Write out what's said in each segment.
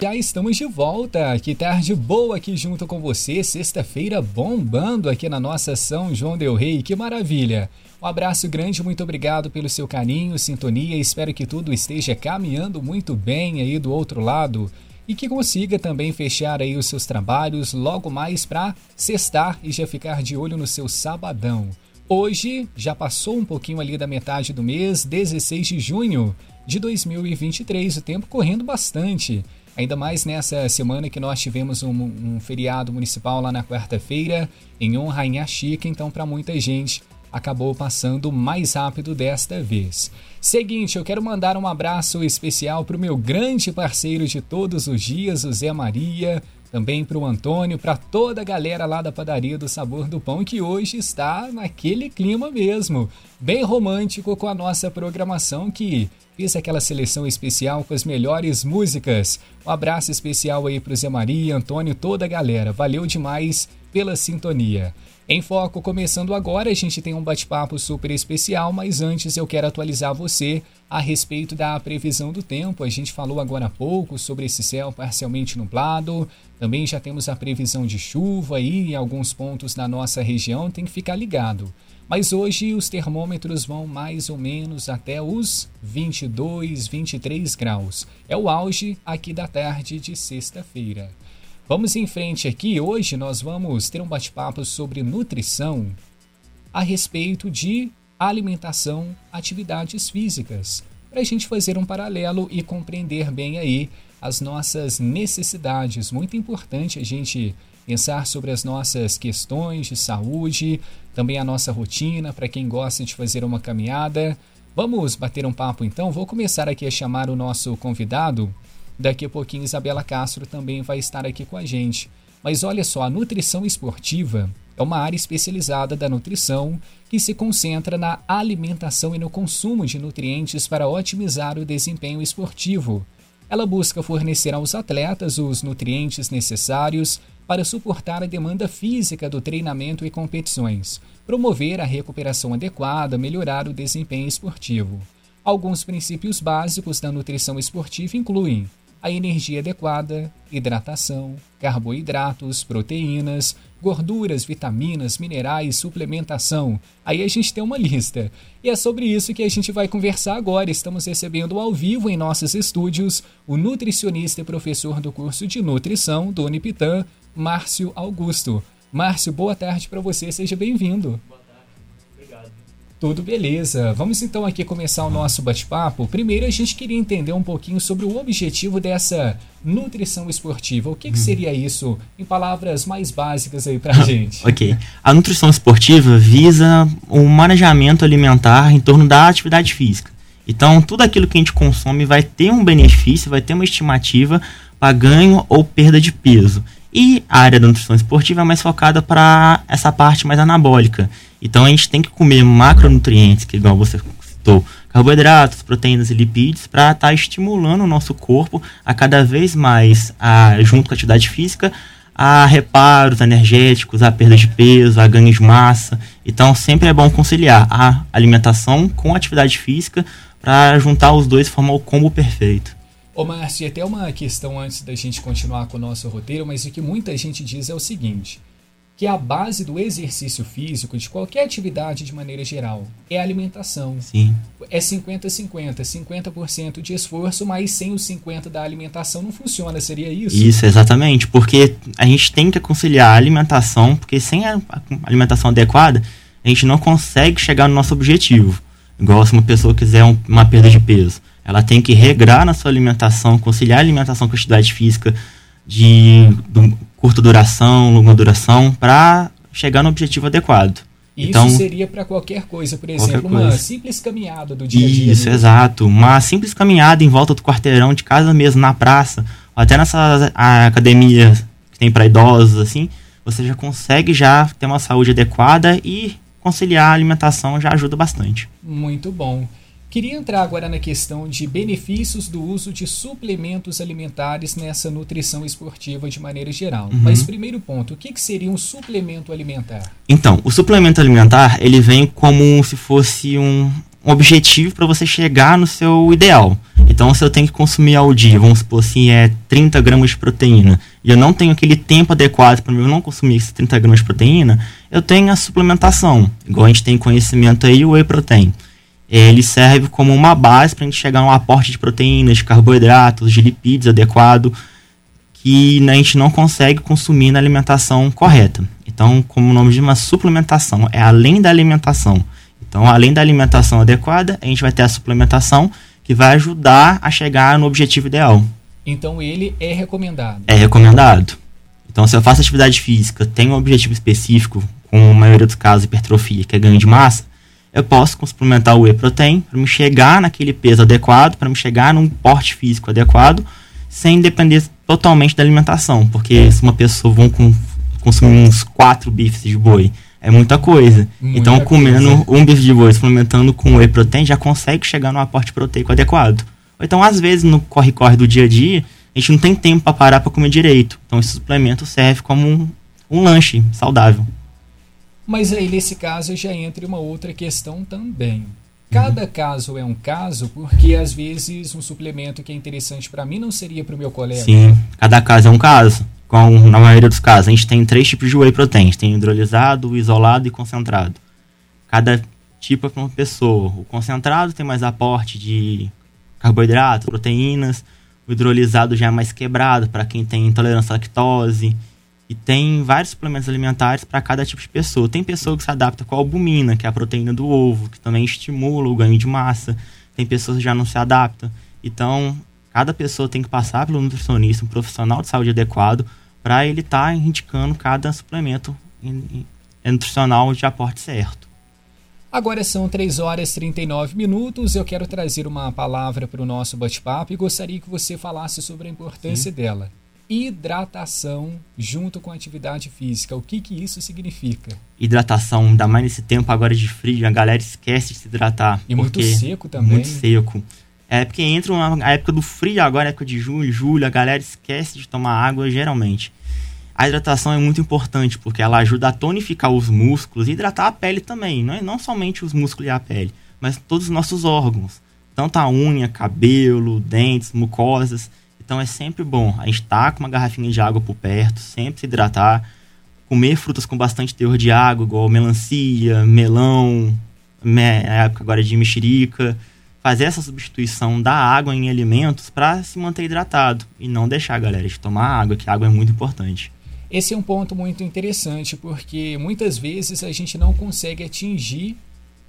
Já estamos de volta. Que tarde boa aqui junto com você. Sexta-feira bombando aqui na nossa São João Del Rei. Que maravilha. Um abraço grande, muito obrigado pelo seu carinho, sintonia. Espero que tudo esteja caminhando muito bem aí do outro lado e que consiga também fechar aí os seus trabalhos logo mais para sextar e já ficar de olho no seu sabadão. Hoje já passou um pouquinho ali da metade do mês, 16 de junho de 2023, o tempo correndo bastante. Ainda mais nessa semana que nós tivemos um, um feriado municipal lá na quarta-feira, em honra a Chica, então para muita gente acabou passando mais rápido desta vez. Seguinte, eu quero mandar um abraço especial para o meu grande parceiro de todos os dias, o Zé Maria, também para o Antônio, para toda a galera lá da padaria do Sabor do Pão, que hoje está naquele clima mesmo, bem romântico com a nossa programação que Fiz aquela seleção especial com as melhores músicas. Um abraço especial aí para o Zé Maria, Antônio, toda a galera. Valeu demais pela sintonia. Em Foco, começando agora, a gente tem um bate-papo super especial, mas antes eu quero atualizar você a respeito da previsão do tempo. A gente falou agora há pouco sobre esse céu parcialmente nublado. Também já temos a previsão de chuva aí em alguns pontos da nossa região, tem que ficar ligado. Mas hoje os termômetros vão mais ou menos até os 22, 23 graus. É o auge aqui da tarde de sexta-feira. Vamos em frente aqui. Hoje nós vamos ter um bate-papo sobre nutrição a respeito de alimentação, atividades físicas, para a gente fazer um paralelo e compreender bem aí as nossas necessidades. Muito importante a gente pensar sobre as nossas questões de saúde, também a nossa rotina, para quem gosta de fazer uma caminhada. Vamos bater um papo então? Vou começar aqui a chamar o nosso convidado. Daqui a pouquinho, Isabela Castro também vai estar aqui com a gente. Mas olha só, a nutrição esportiva é uma área especializada da nutrição que se concentra na alimentação e no consumo de nutrientes para otimizar o desempenho esportivo. Ela busca fornecer aos atletas os nutrientes necessários para suportar a demanda física do treinamento e competições, promover a recuperação adequada, melhorar o desempenho esportivo. Alguns princípios básicos da nutrição esportiva incluem a energia adequada, hidratação, carboidratos, proteínas, gorduras, vitaminas, minerais, suplementação. Aí a gente tem uma lista. E é sobre isso que a gente vai conversar agora. Estamos recebendo ao vivo em nossos estúdios o nutricionista e professor do curso de nutrição do Unipitã, Márcio Augusto. Márcio, boa tarde para você, seja bem-vindo. Boa. Tudo beleza. Vamos então aqui começar o nosso bate-papo. Primeiro, a gente queria entender um pouquinho sobre o objetivo dessa nutrição esportiva. O que, que seria isso, em palavras mais básicas aí pra gente? ok. A nutrição esportiva visa o manejamento alimentar em torno da atividade física. Então, tudo aquilo que a gente consome vai ter um benefício, vai ter uma estimativa para ganho ou perda de peso. E a área da nutrição esportiva é mais focada para essa parte mais anabólica. Então a gente tem que comer macronutrientes, que igual você citou, carboidratos, proteínas e lipídios, para estar tá estimulando o nosso corpo a cada vez mais, a, junto com a atividade física, a reparos energéticos, a perda de peso, a ganho de massa. Então sempre é bom conciliar a alimentação com a atividade física para juntar os dois e formar o combo perfeito. Ô Márcio, até uma questão antes da gente continuar com o nosso roteiro, mas o que muita gente diz é o seguinte: que a base do exercício físico, de qualquer atividade de maneira geral, é a alimentação. Sim. É 50-50, 50%, de esforço, mas sem os 50% da alimentação não funciona, seria isso? Isso, exatamente, porque a gente tem que conciliar a alimentação, porque sem a alimentação adequada, a gente não consegue chegar no nosso objetivo. Igual se uma pessoa quiser uma perda de peso ela tem que regrar na sua alimentação, conciliar a alimentação com a atividade física de, de curta duração, longa duração, para chegar no objetivo adequado. Isso então, seria para qualquer coisa, por exemplo, coisa. uma simples caminhada do dia a dia. Isso, exato. Uma simples caminhada em volta do quarteirão de casa mesmo, na praça, ou até nessa academia que tem para idosos, assim, você já consegue já ter uma saúde adequada e conciliar a alimentação já ajuda bastante. Muito bom. Queria entrar agora na questão de benefícios do uso de suplementos alimentares nessa nutrição esportiva de maneira geral. Uhum. Mas primeiro ponto, o que, que seria um suplemento alimentar? Então, o suplemento alimentar ele vem como se fosse um, um objetivo para você chegar no seu ideal. Então, se eu tenho que consumir ao dia, vamos supor assim, é 30 gramas de proteína, e eu não tenho aquele tempo adequado para eu não consumir esses 30 gramas de proteína, eu tenho a suplementação. Igual a gente tem conhecimento aí, o whey protein. Ele serve como uma base para a gente chegar a um aporte de proteínas, de carboidratos, de lipídios adequado, que a gente não consegue consumir na alimentação correta. Então, como o nome de uma suplementação, é além da alimentação. Então, além da alimentação adequada, a gente vai ter a suplementação que vai ajudar a chegar no objetivo ideal. Então, ele é recomendado? É recomendado. Então, se eu faço atividade física, tenho um objetivo específico, com a maioria dos casos hipertrofia, que é ganho de massa, eu posso suplementar o whey protein para me chegar naquele peso adequado, para me chegar num porte físico adequado, sem depender totalmente da alimentação. Porque se uma pessoa vão com, consumir uns quatro bifes de boi, é muita coisa. Muita então, comendo coisa. um bife de boi, suplementando com whey protein, já consegue chegar no aporte proteico adequado. Ou então, às vezes, no corre-corre do dia a dia, a gente não tem tempo para parar para comer direito. Então, esse suplemento serve como um, um lanche saudável. Mas aí, nesse caso, já entra uma outra questão também. Cada uhum. caso é um caso, porque às vezes um suplemento que é interessante para mim não seria para o meu colega. Sim, cada caso é um caso com, na maioria dos casos, a gente tem três tipos de whey protein. tem hidrolisado, isolado e concentrado. Cada tipo é para uma pessoa. O concentrado tem mais aporte de carboidratos, proteínas. O hidrolisado já é mais quebrado para quem tem intolerância à lactose. E tem vários suplementos alimentares para cada tipo de pessoa. Tem pessoa que se adapta com a albumina, que é a proteína do ovo, que também estimula o ganho de massa. Tem pessoas que já não se adaptam. Então, Cada pessoa tem que passar pelo nutricionista, um profissional de saúde adequado, para ele estar tá indicando cada suplemento nutricional de aporte certo. Agora são 3 horas e 39 minutos. Eu quero trazer uma palavra para o nosso bate-papo e gostaria que você falasse sobre a importância Sim. dela. Hidratação junto com atividade física. O que, que isso significa? Hidratação, ainda mais nesse tempo agora de frio, a galera esquece de se hidratar. E muito seco também. Muito seco. É porque entra a época do frio agora, época de junho, julho, a galera esquece de tomar água geralmente. A hidratação é muito importante porque ela ajuda a tonificar os músculos e hidratar a pele também. Não, é, não somente os músculos e a pele, mas todos os nossos órgãos. Tanto a unha, cabelo, dentes, mucosas. Então é sempre bom a gente estar tá com uma garrafinha de água por perto, sempre se hidratar. Comer frutas com bastante teor de água, igual melancia, melão, me, a época agora de mexerica fazer essa substituição da água em alimentos para se manter hidratado e não deixar, galera, de tomar água, que a água é muito importante. Esse é um ponto muito interessante porque muitas vezes a gente não consegue atingir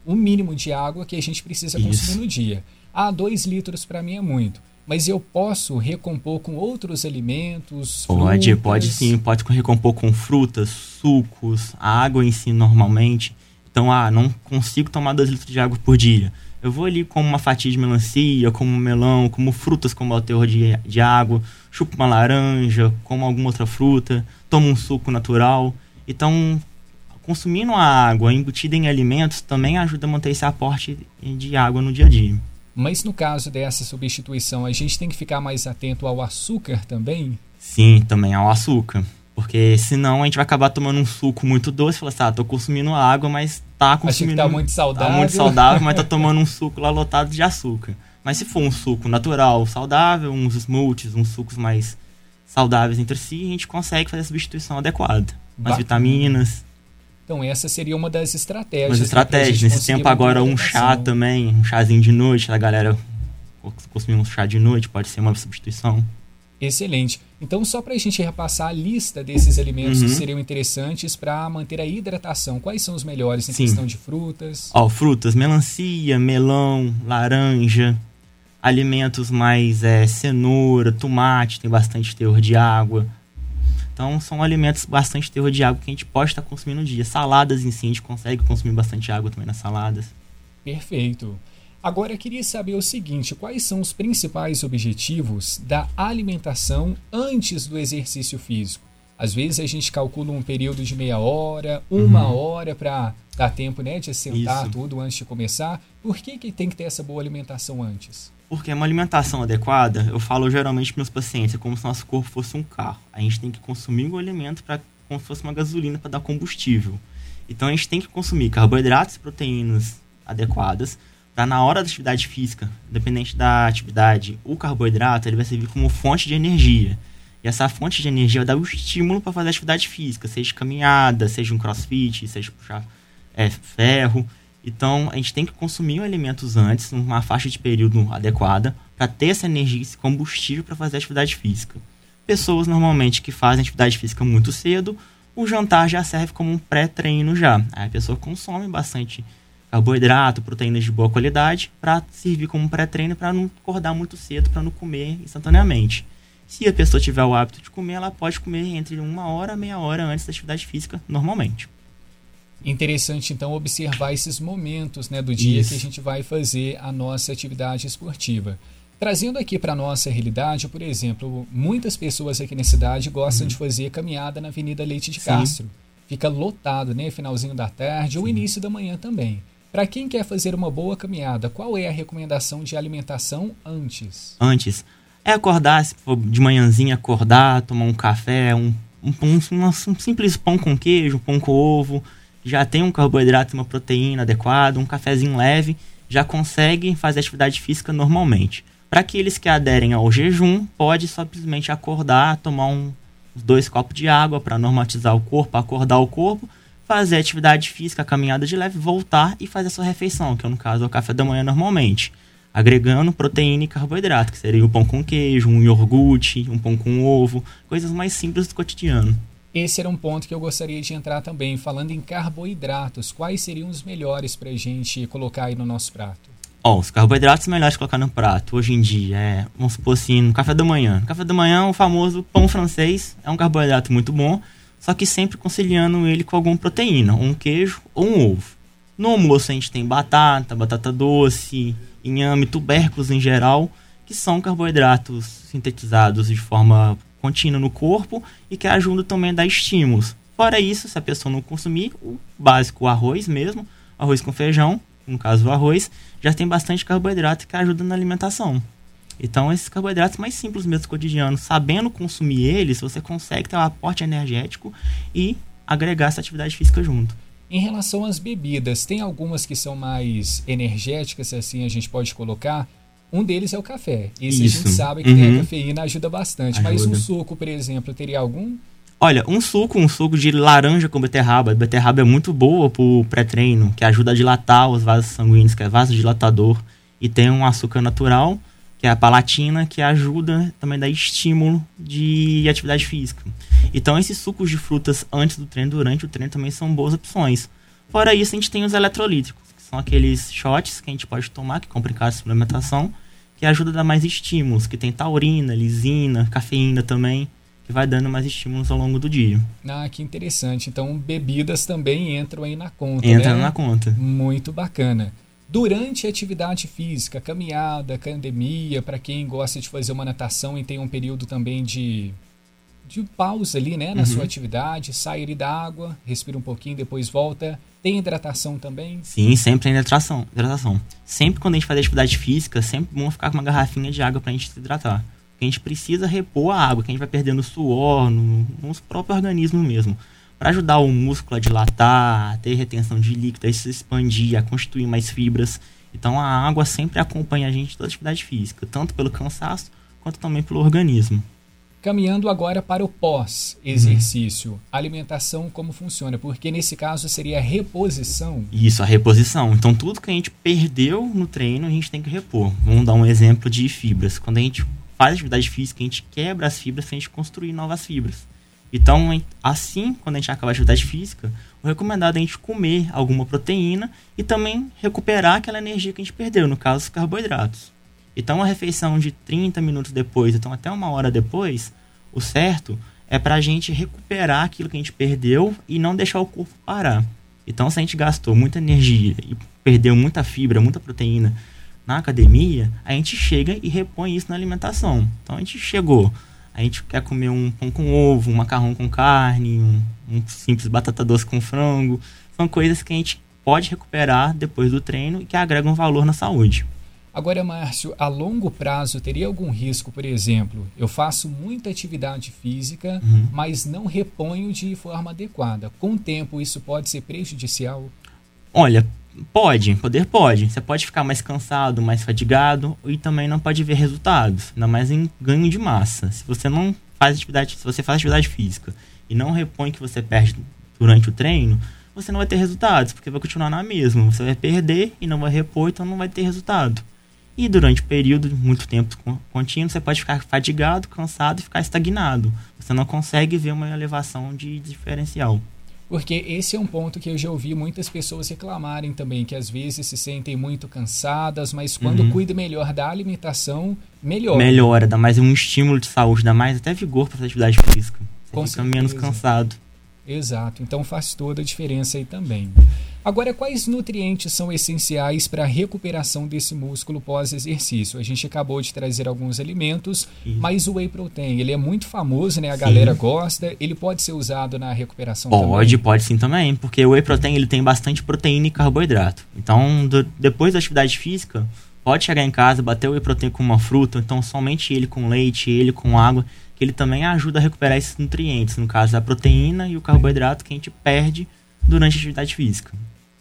o mínimo de água que a gente precisa consumir Isso. no dia. Ah, dois litros para mim é muito. Mas eu posso recompor com outros alimentos? Pode, frutas? pode sim. Pode recompor com frutas, sucos, a água em si normalmente. Então, ah, não consigo tomar dois litros de água por dia eu vou ali como uma fatia de melancia, como melão, como frutas como o teor de, de água, chupo uma laranja, como alguma outra fruta, tomo um suco natural. Então, consumindo a água embutida em alimentos também ajuda a manter esse aporte de água no dia a dia. Mas no caso dessa substituição, a gente tem que ficar mais atento ao açúcar também? Sim, também ao açúcar. Porque senão a gente vai acabar tomando um suco muito doce e falar assim, ah, tô consumindo água, mas tá consumindo. Acho que tá muito saudável. Tá muito saudável, mas tá tomando um suco lá lotado de açúcar. Mas se for um suco natural, saudável, uns smoothies, uns sucos mais saudáveis entre si, a gente consegue fazer a substituição adequada. As vitaminas. Então essa seria uma das estratégias. Uma estratégias. Nesse tempo agora um chá também, um chazinho de noite, a galera consumir um chá de noite pode ser uma substituição. Excelente. Então, só para a gente repassar a lista desses alimentos uhum. que seriam interessantes para manter a hidratação, quais são os melhores em Sim. questão de frutas? Ó, frutas, melancia, melão, laranja, alimentos mais é, cenoura, tomate, tem bastante teor de água. Então, são alimentos bastante teor de água que a gente pode estar consumindo no dia. Saladas em si, a gente consegue consumir bastante água também nas saladas. Perfeito. Agora eu queria saber o seguinte: quais são os principais objetivos da alimentação antes do exercício físico? Às vezes a gente calcula um período de meia hora, uma uhum. hora para dar tempo né, de sentar Isso. tudo antes de começar. Por que, que tem que ter essa boa alimentação antes? Porque uma alimentação adequada, eu falo geralmente para meus pacientes, é como se nosso corpo fosse um carro. A gente tem que consumir o alimento para como se fosse uma gasolina para dar combustível. Então a gente tem que consumir carboidratos e proteínas adequadas, para na hora da atividade física, independente da atividade, o carboidrato ele vai servir como fonte de energia. E essa fonte de energia vai dar o estímulo para fazer atividade física, seja caminhada, seja um crossfit, seja puxar é, ferro. Então, a gente tem que consumir alimentos antes, numa faixa de período adequada, para ter essa energia, esse combustível para fazer atividade física. Pessoas normalmente que fazem atividade física muito cedo, o jantar já serve como um pré-treino já. Aí a pessoa consome bastante carboidrato, proteínas de boa qualidade, para servir como pré-treino para não acordar muito cedo, para não comer instantaneamente. Se a pessoa tiver o hábito de comer, ela pode comer entre uma hora e meia hora antes da atividade física, normalmente. Interessante, então, observar esses momentos né, do dia Isso. que a gente vai fazer a nossa atividade esportiva. Trazendo aqui para a nossa realidade, por exemplo, muitas pessoas aqui na cidade gostam uhum. de fazer caminhada na Avenida Leite de Sim. Castro. Fica lotado, né? Finalzinho da tarde Sim. ou início da manhã também. Para quem quer fazer uma boa caminhada, qual é a recomendação de alimentação antes? Antes. É acordar, se for de manhãzinha, acordar, tomar um café, um, um, um, um simples pão com queijo, pão com ovo, já tem um carboidrato e uma proteína adequada, um cafezinho leve, já consegue fazer atividade física normalmente. Para aqueles que aderem ao jejum, pode simplesmente acordar, tomar um, dois copos de água para normatizar o corpo, acordar o corpo, fazer atividade física, caminhada de leve, voltar e fazer a sua refeição, que é no caso é o café da manhã normalmente. Agregando proteína e carboidrato, que seria o pão com queijo, um iogurte, um pão com ovo, coisas mais simples do cotidiano. Esse era um ponto que eu gostaria de entrar também, falando em carboidratos. Quais seriam os melhores para a gente colocar aí no nosso prato? Ó, os carboidratos melhores colocar no prato hoje em dia é, vamos supor assim, no café da manhã. No café da manhã, o famoso pão francês é um carboidrato muito bom, só que sempre conciliando ele com alguma proteína, um queijo ou um ovo. No almoço a gente tem batata, batata doce, inhame, tubérculos em geral, que são carboidratos sintetizados de forma contínua no corpo e que ajudam também a dar estímulos. Fora isso, se a pessoa não consumir, o básico, o arroz mesmo, arroz com feijão, no caso o arroz, já tem bastante carboidrato que ajuda na alimentação. Então, esses carboidratos mais simples mesmo cotidianos, sabendo consumir eles, você consegue ter um aporte energético e agregar essa atividade física junto. Em relação às bebidas, tem algumas que são mais energéticas, assim a gente pode colocar. Um deles é o café. Esse Isso. a gente sabe que uhum. tem a cafeína, ajuda bastante. Ajuda. Mas um suco, por exemplo, teria algum? Olha, um suco, um suco de laranja com beterraba. A beterraba é muito boa pro pré-treino, que ajuda a dilatar os vasos sanguíneos, que é vasodilatador. E tem um açúcar natural, que é a palatina, que ajuda também a dar estímulo de atividade física. Então, esses sucos de frutas antes do treino, durante o treino, também são boas opções. Fora isso, a gente tem os eletrolíticos, são aqueles shots que a gente pode tomar, que compra em casa de suplementação, que ajuda a dar mais estímulos, que tem taurina, lisina, cafeína também que vai dando mais estímulos ao longo do dia. Ah, que interessante. Então, bebidas também entram aí na conta. Entra né? na conta. Muito bacana. Durante a atividade física, caminhada, academia, para quem gosta de fazer uma natação e tem um período também de, de pausa ali, né, na uhum. sua atividade, sai ali da água, respira um pouquinho, depois volta. Tem hidratação também? Sim, sempre tem hidratação. hidratação. Sempre quando a gente faz atividade física, sempre bom ficar com uma garrafinha de água para a gente se hidratar que a gente precisa repor a água, que a gente vai perdendo suor no, no próprio organismo mesmo. Para ajudar o músculo a dilatar, a ter retenção de líquido, a se expandir, a constituir mais fibras. Então a água sempre acompanha a gente toda atividade física, tanto pelo cansaço quanto também pelo organismo. Caminhando agora para o pós-exercício, uhum. alimentação como funciona? Porque nesse caso seria a reposição. Isso, a reposição. Então tudo que a gente perdeu no treino a gente tem que repor. Vamos dar um exemplo de fibras. Quando a gente faz atividade física, a gente quebra as fibras para a gente construir novas fibras. Então, assim, quando a gente acaba a atividade física, o recomendado é a gente comer alguma proteína e também recuperar aquela energia que a gente perdeu, no caso, os carboidratos. Então, uma refeição de 30 minutos depois, então até uma hora depois, o certo é para a gente recuperar aquilo que a gente perdeu e não deixar o corpo parar. Então, se a gente gastou muita energia e perdeu muita fibra, muita proteína na academia, a gente chega e repõe isso na alimentação. Então a gente chegou, a gente quer comer um pão com ovo, um macarrão com carne, um, um simples batata doce com frango. São coisas que a gente pode recuperar depois do treino e que agregam valor na saúde. Agora, Márcio, a longo prazo teria algum risco, por exemplo, eu faço muita atividade física, uhum. mas não reponho de forma adequada. Com o tempo, isso pode ser prejudicial? Olha, Pode, poder pode. Você pode ficar mais cansado, mais fadigado e também não pode ver resultados, ainda mais em ganho de massa. Se você não faz atividade, se você faz atividade física e não repõe que você perde durante o treino, você não vai ter resultados, porque vai continuar na mesma. Você vai perder e não vai repor, então não vai ter resultado. E durante o período, muito tempo contínuo, você pode ficar fadigado, cansado e ficar estagnado. Você não consegue ver uma elevação de diferencial. Porque esse é um ponto que eu já ouvi muitas pessoas reclamarem também, que às vezes se sentem muito cansadas, mas quando uhum. cuida melhor da alimentação, melhora. Melhora, dá mais um estímulo de saúde, dá mais até vigor para fazer atividade física. Você Com fica certeza. menos cansado. Exato, então faz toda a diferença aí também. Agora, quais nutrientes são essenciais para a recuperação desse músculo pós-exercício? A gente acabou de trazer alguns alimentos, Sim. mas o whey protein, ele é muito famoso, né? A sim. galera gosta. Ele pode ser usado na recuperação pode, também? Pode, pode sim também, porque o whey protein ele tem bastante proteína e carboidrato. Então, do, depois da atividade física, pode chegar em casa, bater o whey protein com uma fruta, então somente ele com leite, ele com água, que ele também ajuda a recuperar esses nutrientes, no caso a proteína e o carboidrato que a gente perde durante a atividade física.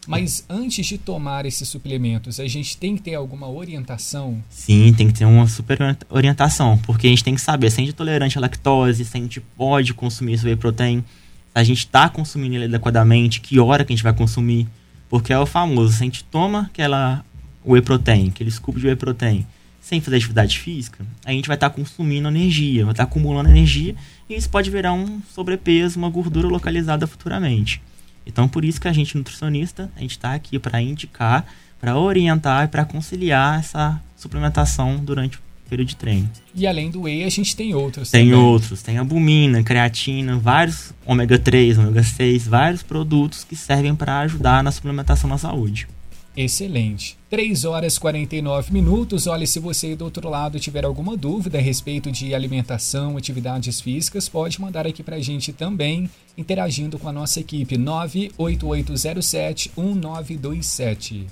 Mas antes de tomar esses suplementos, a gente tem que ter alguma orientação? Sim, tem que ter uma super orientação, porque a gente tem que saber se a gente é tolerante à lactose, se a gente pode consumir esse whey protein, se a gente está consumindo ele adequadamente, que hora que a gente vai consumir, porque é o famoso, se a gente toma aquela whey protein, aquele scoop de whey protein, sem fazer atividade física, a gente vai estar tá consumindo energia, vai estar tá acumulando energia, e isso pode virar um sobrepeso, uma gordura localizada futuramente. Então, por isso que a gente, nutricionista, a gente está aqui para indicar, para orientar e para conciliar essa suplementação durante o período de treino. E além do whey, a gente tem outros Tem também. outros. Tem albumina, creatina, vários ômega 3, ômega 6, vários produtos que servem para ajudar na suplementação na saúde. Excelente. 3 horas e 49 minutos. Olha, se você do outro lado tiver alguma dúvida a respeito de alimentação, atividades físicas, pode mandar aqui para a gente também, interagindo com a nossa equipe 98807-1927.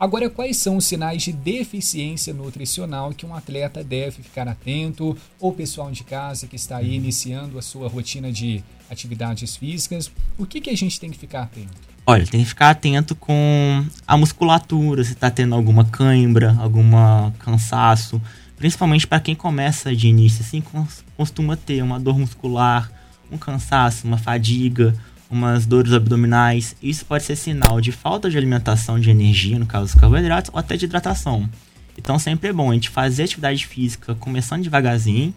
Agora, quais são os sinais de deficiência nutricional que um atleta deve ficar atento, ou pessoal de casa que está aí iniciando a sua rotina de atividades físicas? O que, que a gente tem que ficar atento? Olha, tem que ficar atento com a musculatura, se está tendo alguma cãibra, alguma cansaço. Principalmente para quem começa de início, assim, costuma ter uma dor muscular, um cansaço, uma fadiga, umas dores abdominais. Isso pode ser sinal de falta de alimentação de energia, no caso dos carboidratos, ou até de hidratação. Então sempre é bom a gente fazer atividade física começando devagarzinho,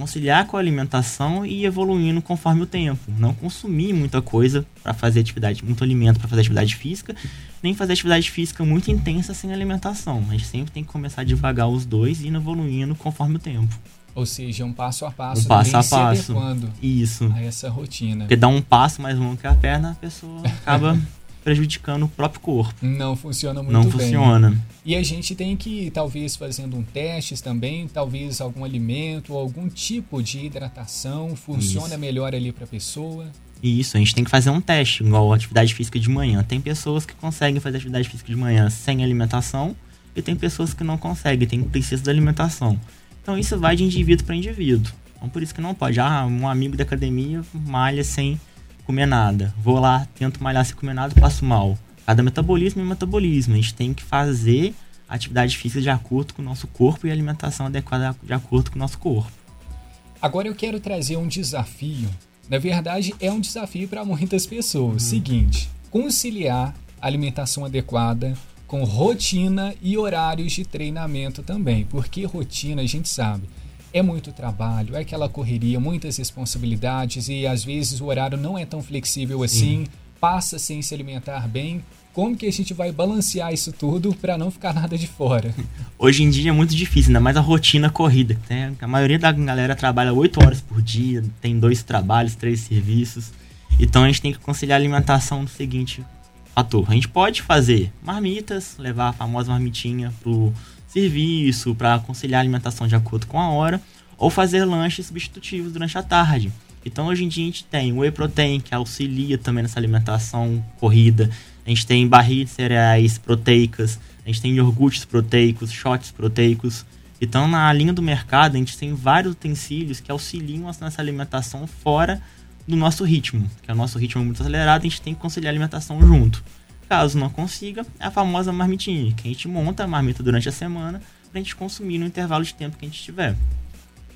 conciliar com a alimentação e evoluindo conforme o tempo. Não consumir muita coisa para fazer atividade, muito alimento para fazer atividade física, nem fazer atividade física muito intensa sem alimentação. A gente sempre tem que começar devagar os dois e ir evoluindo conforme o tempo. Ou seja, um passo a passo, um passo a passo. Isso. A essa rotina. Porque dá um passo mais longo que a perna, a pessoa acaba prejudicando o próprio corpo. Não funciona muito Não bem. Não funciona. E a gente tem que, talvez, fazendo um teste também, talvez algum alimento, algum tipo de hidratação funciona Isso. melhor ali para a pessoa. Isso, a gente tem que fazer um teste, igual atividade física de manhã. Tem pessoas que conseguem fazer atividade física de manhã sem alimentação e tem pessoas que não conseguem, tem precisa da alimentação. Então isso vai de indivíduo para indivíduo. Então por isso que não pode. Ah, um amigo da academia malha sem comer nada. Vou lá, tento malhar sem comer nada, passo mal. Cada metabolismo é metabolismo. A gente tem que fazer atividade física de acordo com o nosso corpo e alimentação adequada de acordo com o nosso corpo. Agora eu quero trazer um desafio. Na verdade, é um desafio para muitas pessoas. Uhum. Seguinte: conciliar alimentação adequada com rotina e horários de treinamento também. Porque rotina, a gente sabe, é muito trabalho, é aquela correria, muitas responsabilidades e às vezes o horário não é tão flexível assim, passa sem se alimentar bem. Como que a gente vai balancear isso tudo para não ficar nada de fora? Hoje em dia é muito difícil, ainda mais a rotina corrida. Né? A maioria da galera trabalha 8 horas por dia, tem dois trabalhos, três serviços. Então a gente tem que conciliar a alimentação no seguinte fator. A gente pode fazer marmitas, levar a famosa marmitinha pro serviço, para conciliar a alimentação de acordo com a hora, ou fazer lanches substitutivos durante a tarde. Então hoje em dia a gente tem whey protein, que auxilia também nessa alimentação corrida. A gente tem barris de cereais proteicas, a gente tem iogurtes proteicos, shots proteicos. Então na linha do mercado a gente tem vários utensílios que auxiliam nessa alimentação fora do nosso ritmo, que é o nosso ritmo muito acelerado, a gente tem que conciliar a alimentação junto. caso não consiga, é a famosa marmitinha, que a gente monta a marmita durante a semana para a gente consumir no intervalo de tempo que a gente tiver.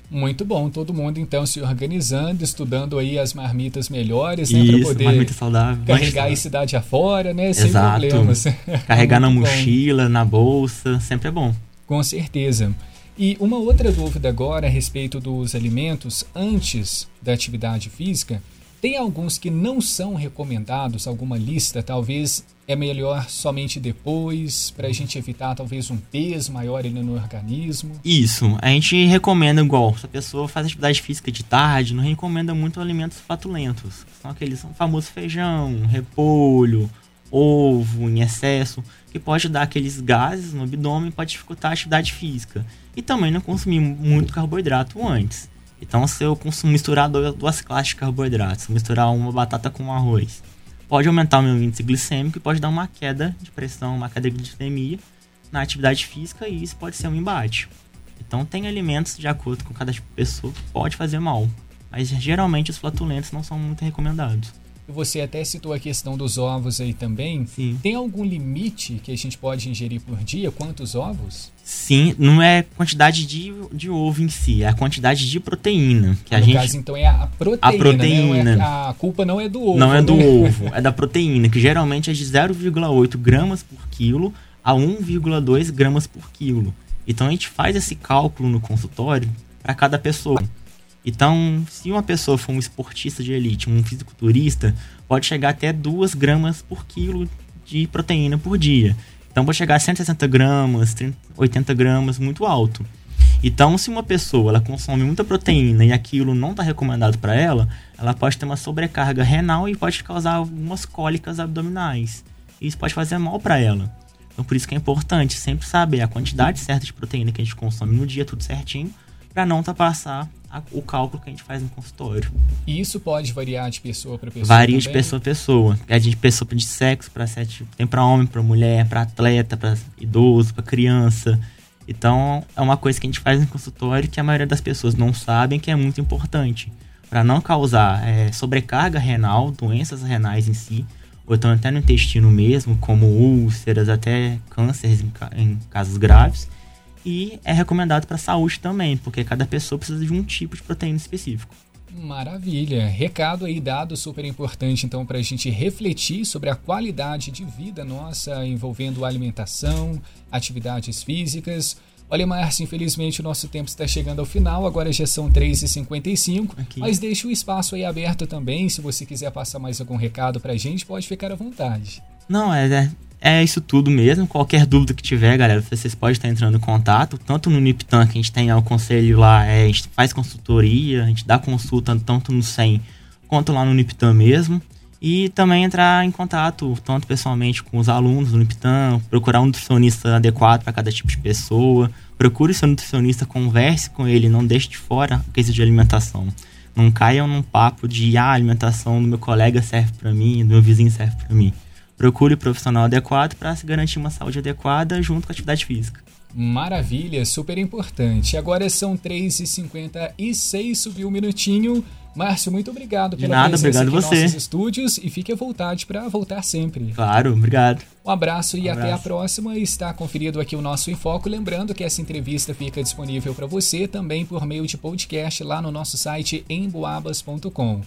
Muito bom, todo mundo então se organizando, estudando aí as marmitas melhores, né, para poder saudável, carregar em cidade afora, né, Exato. sem problemas. Carregar na mochila, bom. na bolsa, sempre é bom. Com certeza. E uma outra dúvida agora a respeito dos alimentos antes da atividade física, tem alguns que não são recomendados, alguma lista, talvez é melhor somente depois, para a gente evitar talvez um peso maior ali no organismo? Isso, a gente recomenda igual, se a pessoa faz atividade física de tarde, não recomenda muito alimentos flatulentos, são aqueles famosos feijão, repolho, ovo em excesso, que pode dar aqueles gases no abdômen pode dificultar a atividade física. E também não consumir muito carboidrato antes. Então, se eu misturar duas classes de carboidratos, misturar uma batata com arroz, pode aumentar o meu índice glicêmico e pode dar uma queda de pressão, uma queda de glicemia na atividade física e isso pode ser um embate. Então, tem alimentos de acordo com cada pessoa que pode fazer mal, mas geralmente os flatulentos não são muito recomendados. Você até citou a questão dos ovos aí também. Sim. Tem algum limite que a gente pode ingerir por dia? Quantos ovos? Sim, não é quantidade de, de ovo em si, é a quantidade de proteína. Que a no gente... caso, então, é a proteína. A proteína. Né? É, a culpa não é do ovo. Não é do né? ovo, é da proteína, que geralmente é de 0,8 gramas por quilo a 1,2 gramas por quilo. Então a gente faz esse cálculo no consultório para cada pessoa. Então, se uma pessoa for um esportista de elite, um fisiculturista, pode chegar até 2 gramas por quilo de proteína por dia. Então, pode chegar a 160 gramas, 80 gramas, muito alto. Então, se uma pessoa ela consome muita proteína e aquilo não está recomendado para ela, ela pode ter uma sobrecarga renal e pode causar algumas cólicas abdominais. Isso pode fazer mal para ela. Então, por isso que é importante sempre saber a quantidade certa de proteína que a gente consome no dia, tudo certinho, para não ultrapassar a, o cálculo que a gente faz no consultório. E isso pode variar de pessoa para pessoa? Varia também? de pessoa a pessoa. É de pessoa de sexo para sexo, tem para homem, para mulher, para atleta, para idoso, para criança. Então, é uma coisa que a gente faz no consultório que a maioria das pessoas não sabem que é muito importante. Para não causar é, sobrecarga renal, doenças renais em si, ou então até no intestino mesmo, como úlceras, até cânceres em, em casos graves e é recomendado para a saúde também, porque cada pessoa precisa de um tipo de proteína específico. Maravilha! Recado aí dado super importante então para a gente refletir sobre a qualidade de vida nossa envolvendo alimentação, atividades físicas. Olha, Márcio, infelizmente o nosso tempo está chegando ao final, agora já são 3h55, mas deixa o espaço aí aberto também, se você quiser passar mais algum recado para a gente, pode ficar à vontade. Não, é, é é isso tudo mesmo. Qualquer dúvida que tiver, galera, vocês podem estar entrando em contato. Tanto no Niptan, que a gente tem o conselho lá, é, a gente faz consultoria, a gente dá consulta tanto no SEM quanto lá no Niptan mesmo. E também entrar em contato, tanto pessoalmente com os alunos do Niptan, procurar um nutricionista adequado para cada tipo de pessoa. Procure seu nutricionista, converse com ele, não deixe de fora a questão de alimentação. Não caiam num papo de ah, a alimentação do meu colega serve para mim, do meu vizinho serve para mim procure o profissional adequado para se garantir uma saúde adequada junto com a atividade física. Maravilha, super importante. Agora são 3h56, subiu um minutinho. Márcio, muito obrigado pela nada, presença obrigado aqui você. nossos estúdios e fique à vontade para voltar sempre. Claro, obrigado. Um abraço e um até a próxima. Está conferido aqui o nosso Enfoco. Lembrando que essa entrevista fica disponível para você também por meio de podcast lá no nosso site emboabas.com.